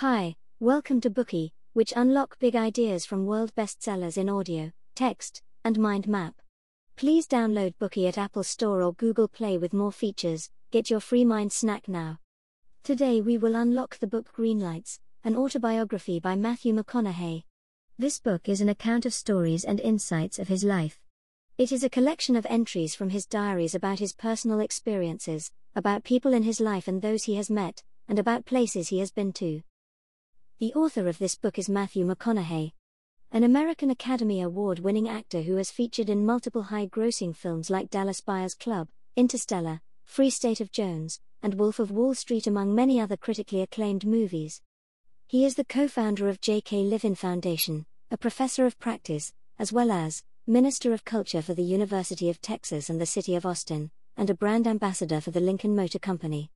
Hi, welcome to Bookey, which unlock big ideas from world bestsellers in audio, text, and mind map. Please download Bookey at Apple Store or Google Play with more features. Get your free mind snack now. Today we will unlock the book Greenlights, an autobiography by Matthew McConaughey. This book is an account of stories and insights of his life. It is a collection of entries from his diaries about his personal experiences, about people in his life and those he has met, and about places he has been to. The author of this book is Matthew McConaughey, an American Academy Award winning actor who has featured in multiple high grossing films like Dallas Buyers Club, Interstellar, Free State of Jones, and Wolf of Wall Street, among many other critically acclaimed movies. He is the co founder of J.K. Livin Foundation, a professor of practice, as well as Minister of Culture for the University of Texas and the City of Austin, and a brand ambassador for the Lincoln Motor Company.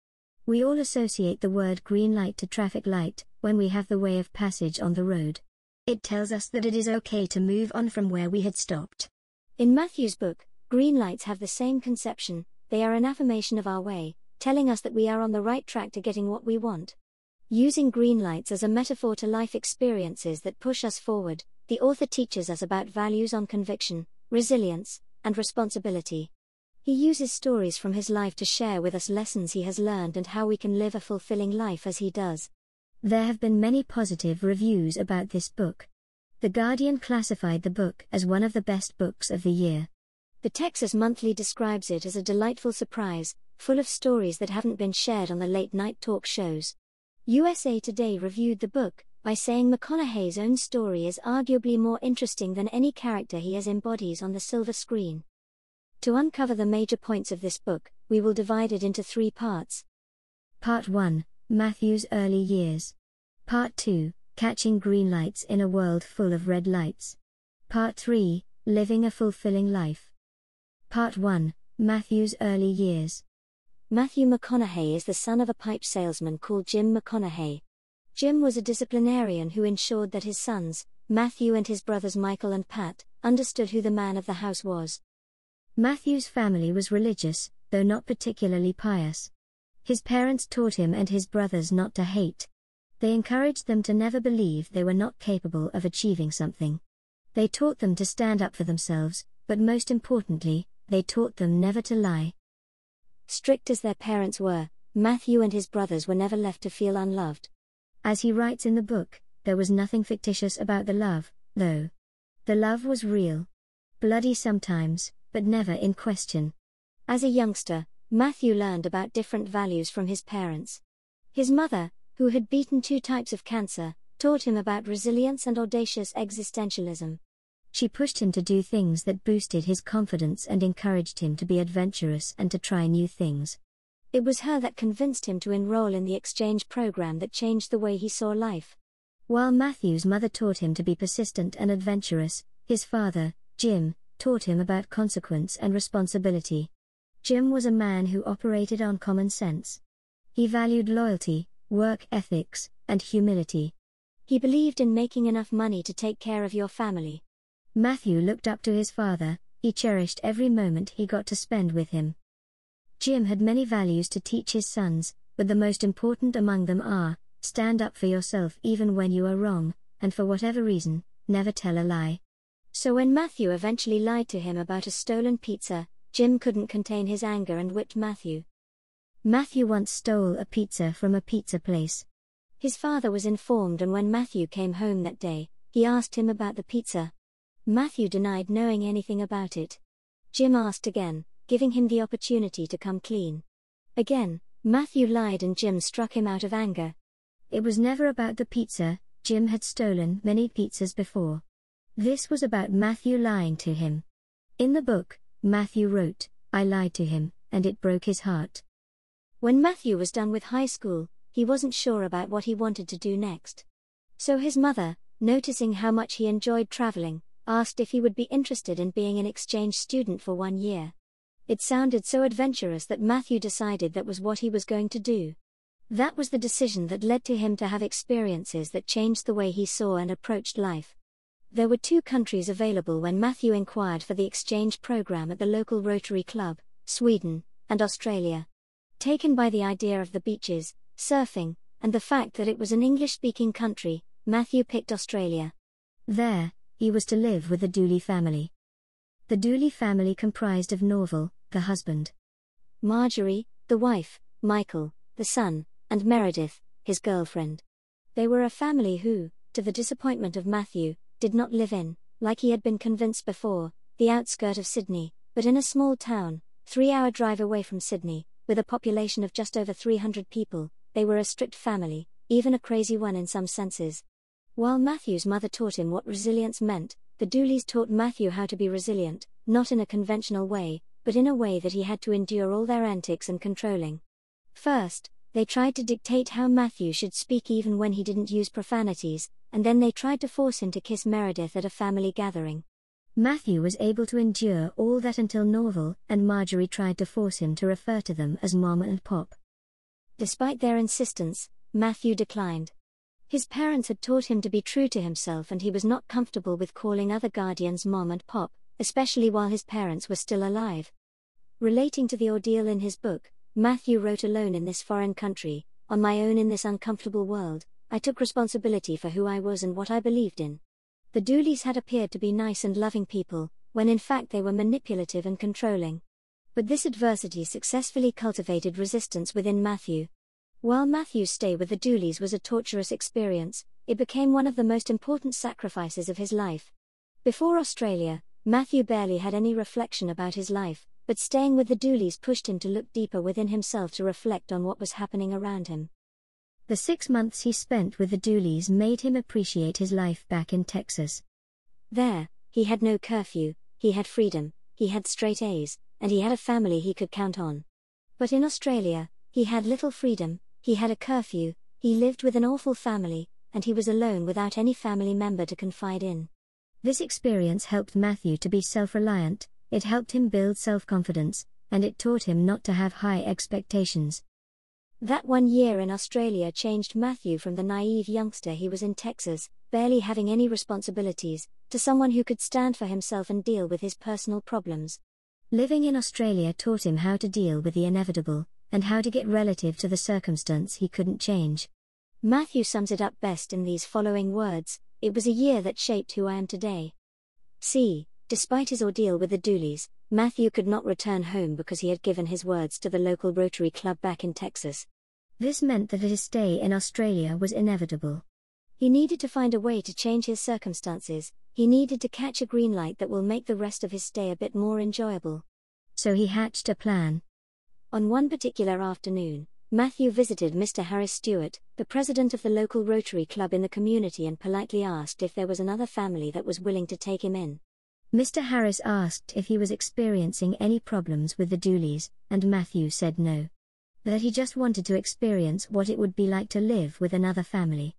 We all associate the word green light to traffic light when we have the way of passage on the road. It tells us that it is okay to move on from where we had stopped. In Matthew's book, green lights have the same conception, they are an affirmation of our way, telling us that we are on the right track to getting what we want. Using green lights as a metaphor to life experiences that push us forward, the author teaches us about values on conviction, resilience, and responsibility. He uses stories from his life to share with us lessons he has learned and how we can live a fulfilling life as he does. There have been many positive reviews about this book. The Guardian classified the book as one of the best books of the year. The Texas Monthly describes it as a delightful surprise, full of stories that haven't been shared on the late night talk shows. USA Today reviewed the book by saying McConaughey's own story is arguably more interesting than any character he has embodies on the silver screen. To uncover the major points of this book, we will divide it into three parts. Part 1 Matthew's Early Years. Part 2 Catching Green Lights in a World Full of Red Lights. Part 3 Living a Fulfilling Life. Part 1 Matthew's Early Years. Matthew McConaughey is the son of a pipe salesman called Jim McConaughey. Jim was a disciplinarian who ensured that his sons, Matthew and his brothers Michael and Pat, understood who the man of the house was. Matthew's family was religious, though not particularly pious. His parents taught him and his brothers not to hate. They encouraged them to never believe they were not capable of achieving something. They taught them to stand up for themselves, but most importantly, they taught them never to lie. Strict as their parents were, Matthew and his brothers were never left to feel unloved. As he writes in the book, there was nothing fictitious about the love, though. The love was real. Bloody sometimes, but never in question. As a youngster, Matthew learned about different values from his parents. His mother, who had beaten two types of cancer, taught him about resilience and audacious existentialism. She pushed him to do things that boosted his confidence and encouraged him to be adventurous and to try new things. It was her that convinced him to enroll in the exchange program that changed the way he saw life. While Matthew's mother taught him to be persistent and adventurous, his father, Jim, taught him about consequence and responsibility. Jim was a man who operated on common sense. He valued loyalty, work ethics, and humility. He believed in making enough money to take care of your family. Matthew looked up to his father, he cherished every moment he got to spend with him. Jim had many values to teach his sons, but the most important among them are stand up for yourself even when you are wrong, and for whatever reason, never tell a lie. So when Matthew eventually lied to him about a stolen pizza, Jim couldn't contain his anger and whipped Matthew. Matthew once stole a pizza from a pizza place. His father was informed, and when Matthew came home that day, he asked him about the pizza. Matthew denied knowing anything about it. Jim asked again, giving him the opportunity to come clean. Again, Matthew lied and Jim struck him out of anger. It was never about the pizza, Jim had stolen many pizzas before. This was about Matthew lying to him. In the book, Matthew wrote, I lied to him, and it broke his heart. When Matthew was done with high school, he wasn't sure about what he wanted to do next. So his mother, noticing how much he enjoyed traveling, asked if he would be interested in being an exchange student for one year. It sounded so adventurous that Matthew decided that was what he was going to do. That was the decision that led to him to have experiences that changed the way he saw and approached life. There were two countries available when Matthew inquired for the exchange program at the local Rotary Club Sweden and Australia. Taken by the idea of the beaches, surfing, and the fact that it was an English speaking country, Matthew picked Australia. There, he was to live with the Dooley family. The Dooley family comprised of Norval, the husband, Marjorie, the wife, Michael, the son, and Meredith, his girlfriend. They were a family who, to the disappointment of Matthew, did not live in, like he had been convinced before, the outskirt of Sydney, but in a small town, three hour drive away from Sydney, with a population of just over 300 people, they were a strict family, even a crazy one in some senses. While Matthew's mother taught him what resilience meant, the Dooleys taught Matthew how to be resilient, not in a conventional way, but in a way that he had to endure all their antics and controlling. First, they tried to dictate how Matthew should speak even when he didn't use profanities, and then they tried to force him to kiss Meredith at a family gathering. Matthew was able to endure all that until Norval and Marjorie tried to force him to refer to them as Mom and Pop. Despite their insistence, Matthew declined. His parents had taught him to be true to himself, and he was not comfortable with calling other guardians Mom and Pop, especially while his parents were still alive. Relating to the ordeal in his book, Matthew wrote Alone in this foreign country, on my own in this uncomfortable world, I took responsibility for who I was and what I believed in. The Dooleys had appeared to be nice and loving people, when in fact they were manipulative and controlling. But this adversity successfully cultivated resistance within Matthew. While Matthew's stay with the Dooleys was a torturous experience, it became one of the most important sacrifices of his life. Before Australia, Matthew barely had any reflection about his life, but staying with the Dooleys pushed him to look deeper within himself to reflect on what was happening around him. The six months he spent with the Dooleys made him appreciate his life back in Texas. There, he had no curfew, he had freedom, he had straight A's, and he had a family he could count on. But in Australia, he had little freedom, he had a curfew, he lived with an awful family, and he was alone without any family member to confide in. This experience helped Matthew to be self reliant, it helped him build self confidence, and it taught him not to have high expectations. That one year in Australia changed Matthew from the naive youngster he was in Texas, barely having any responsibilities, to someone who could stand for himself and deal with his personal problems. Living in Australia taught him how to deal with the inevitable, and how to get relative to the circumstance he couldn't change. Matthew sums it up best in these following words It was a year that shaped who I am today. See, Despite his ordeal with the Dooleys, Matthew could not return home because he had given his words to the local Rotary Club back in Texas. This meant that his stay in Australia was inevitable. He needed to find a way to change his circumstances, he needed to catch a green light that will make the rest of his stay a bit more enjoyable. So he hatched a plan. On one particular afternoon, Matthew visited Mr. Harris Stewart, the president of the local Rotary Club in the community, and politely asked if there was another family that was willing to take him in. Mr. Harris asked if he was experiencing any problems with the Dooleys, and Matthew said no. That he just wanted to experience what it would be like to live with another family.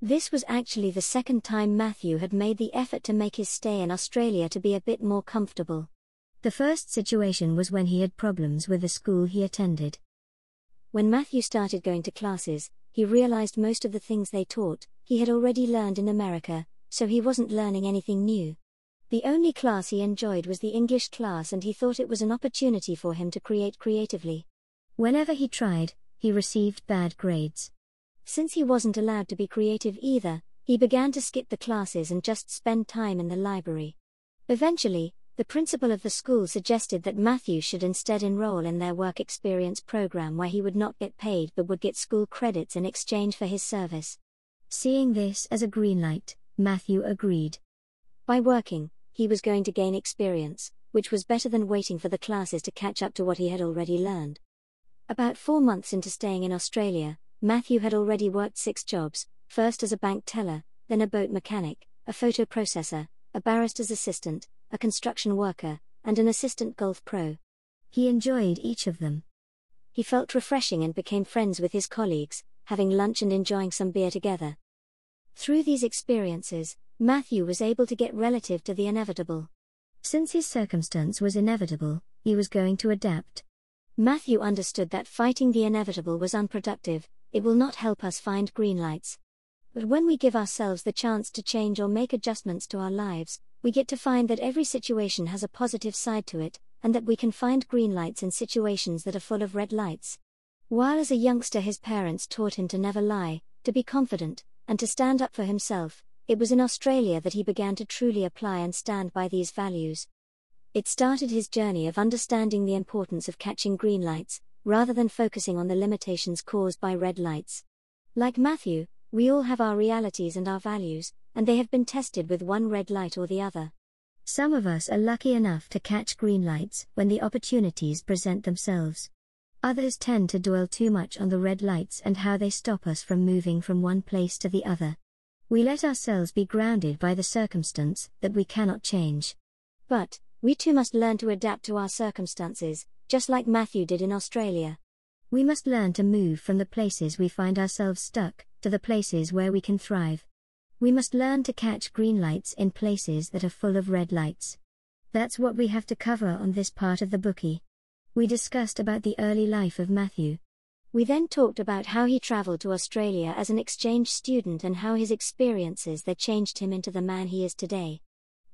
This was actually the second time Matthew had made the effort to make his stay in Australia to be a bit more comfortable. The first situation was when he had problems with the school he attended. When Matthew started going to classes, he realized most of the things they taught, he had already learned in America, so he wasn't learning anything new. The only class he enjoyed was the English class, and he thought it was an opportunity for him to create creatively. Whenever he tried, he received bad grades. Since he wasn't allowed to be creative either, he began to skip the classes and just spend time in the library. Eventually, the principal of the school suggested that Matthew should instead enroll in their work experience program where he would not get paid but would get school credits in exchange for his service. Seeing this as a green light, Matthew agreed. By working, he was going to gain experience, which was better than waiting for the classes to catch up to what he had already learned. About four months into staying in Australia, Matthew had already worked six jobs first as a bank teller, then a boat mechanic, a photo processor, a barrister's assistant, a construction worker, and an assistant golf pro. He enjoyed each of them. He felt refreshing and became friends with his colleagues, having lunch and enjoying some beer together. Through these experiences, Matthew was able to get relative to the inevitable. Since his circumstance was inevitable, he was going to adapt. Matthew understood that fighting the inevitable was unproductive, it will not help us find green lights. But when we give ourselves the chance to change or make adjustments to our lives, we get to find that every situation has a positive side to it, and that we can find green lights in situations that are full of red lights. While as a youngster his parents taught him to never lie, to be confident, and to stand up for himself, it was in Australia that he began to truly apply and stand by these values. It started his journey of understanding the importance of catching green lights, rather than focusing on the limitations caused by red lights. Like Matthew, we all have our realities and our values, and they have been tested with one red light or the other. Some of us are lucky enough to catch green lights when the opportunities present themselves. Others tend to dwell too much on the red lights and how they stop us from moving from one place to the other. We let ourselves be grounded by the circumstance that we cannot change. But, we too must learn to adapt to our circumstances, just like Matthew did in Australia. We must learn to move from the places we find ourselves stuck, to the places where we can thrive. We must learn to catch green lights in places that are full of red lights. That's what we have to cover on this part of the Bookey. We discussed about the early life of Matthew. We then talked about how he traveled to Australia as an exchange student and how his experiences there changed him into the man he is today.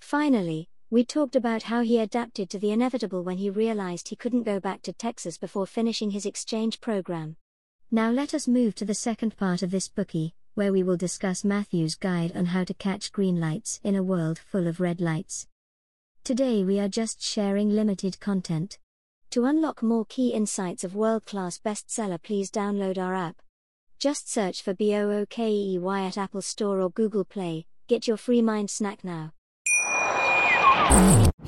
Finally, we talked about how he adapted to the inevitable when he realized he couldn't go back to Texas before finishing his exchange program. Now let us move to the second part of this Bookey, where we will discuss Matthew's guide on how to catch green lights in a world full of red lights. Today we are just sharing limited content. To unlock more key insights of world class bestseller, please download our app. Just search for BOOKEY at Apple Store or Google Play. Get your free mind snack now.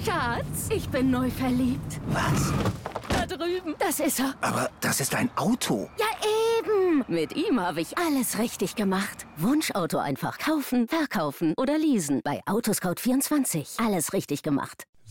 Schatz, ich bin neu verliebt. Was? Da drüben. Das ist er. Aber das ist ein Auto. Ja, eben. Mit ihm habe ich alles richtig gemacht. Wunschauto einfach kaufen, verkaufen oder leasen. Bei Autoscout24. Alles richtig gemacht.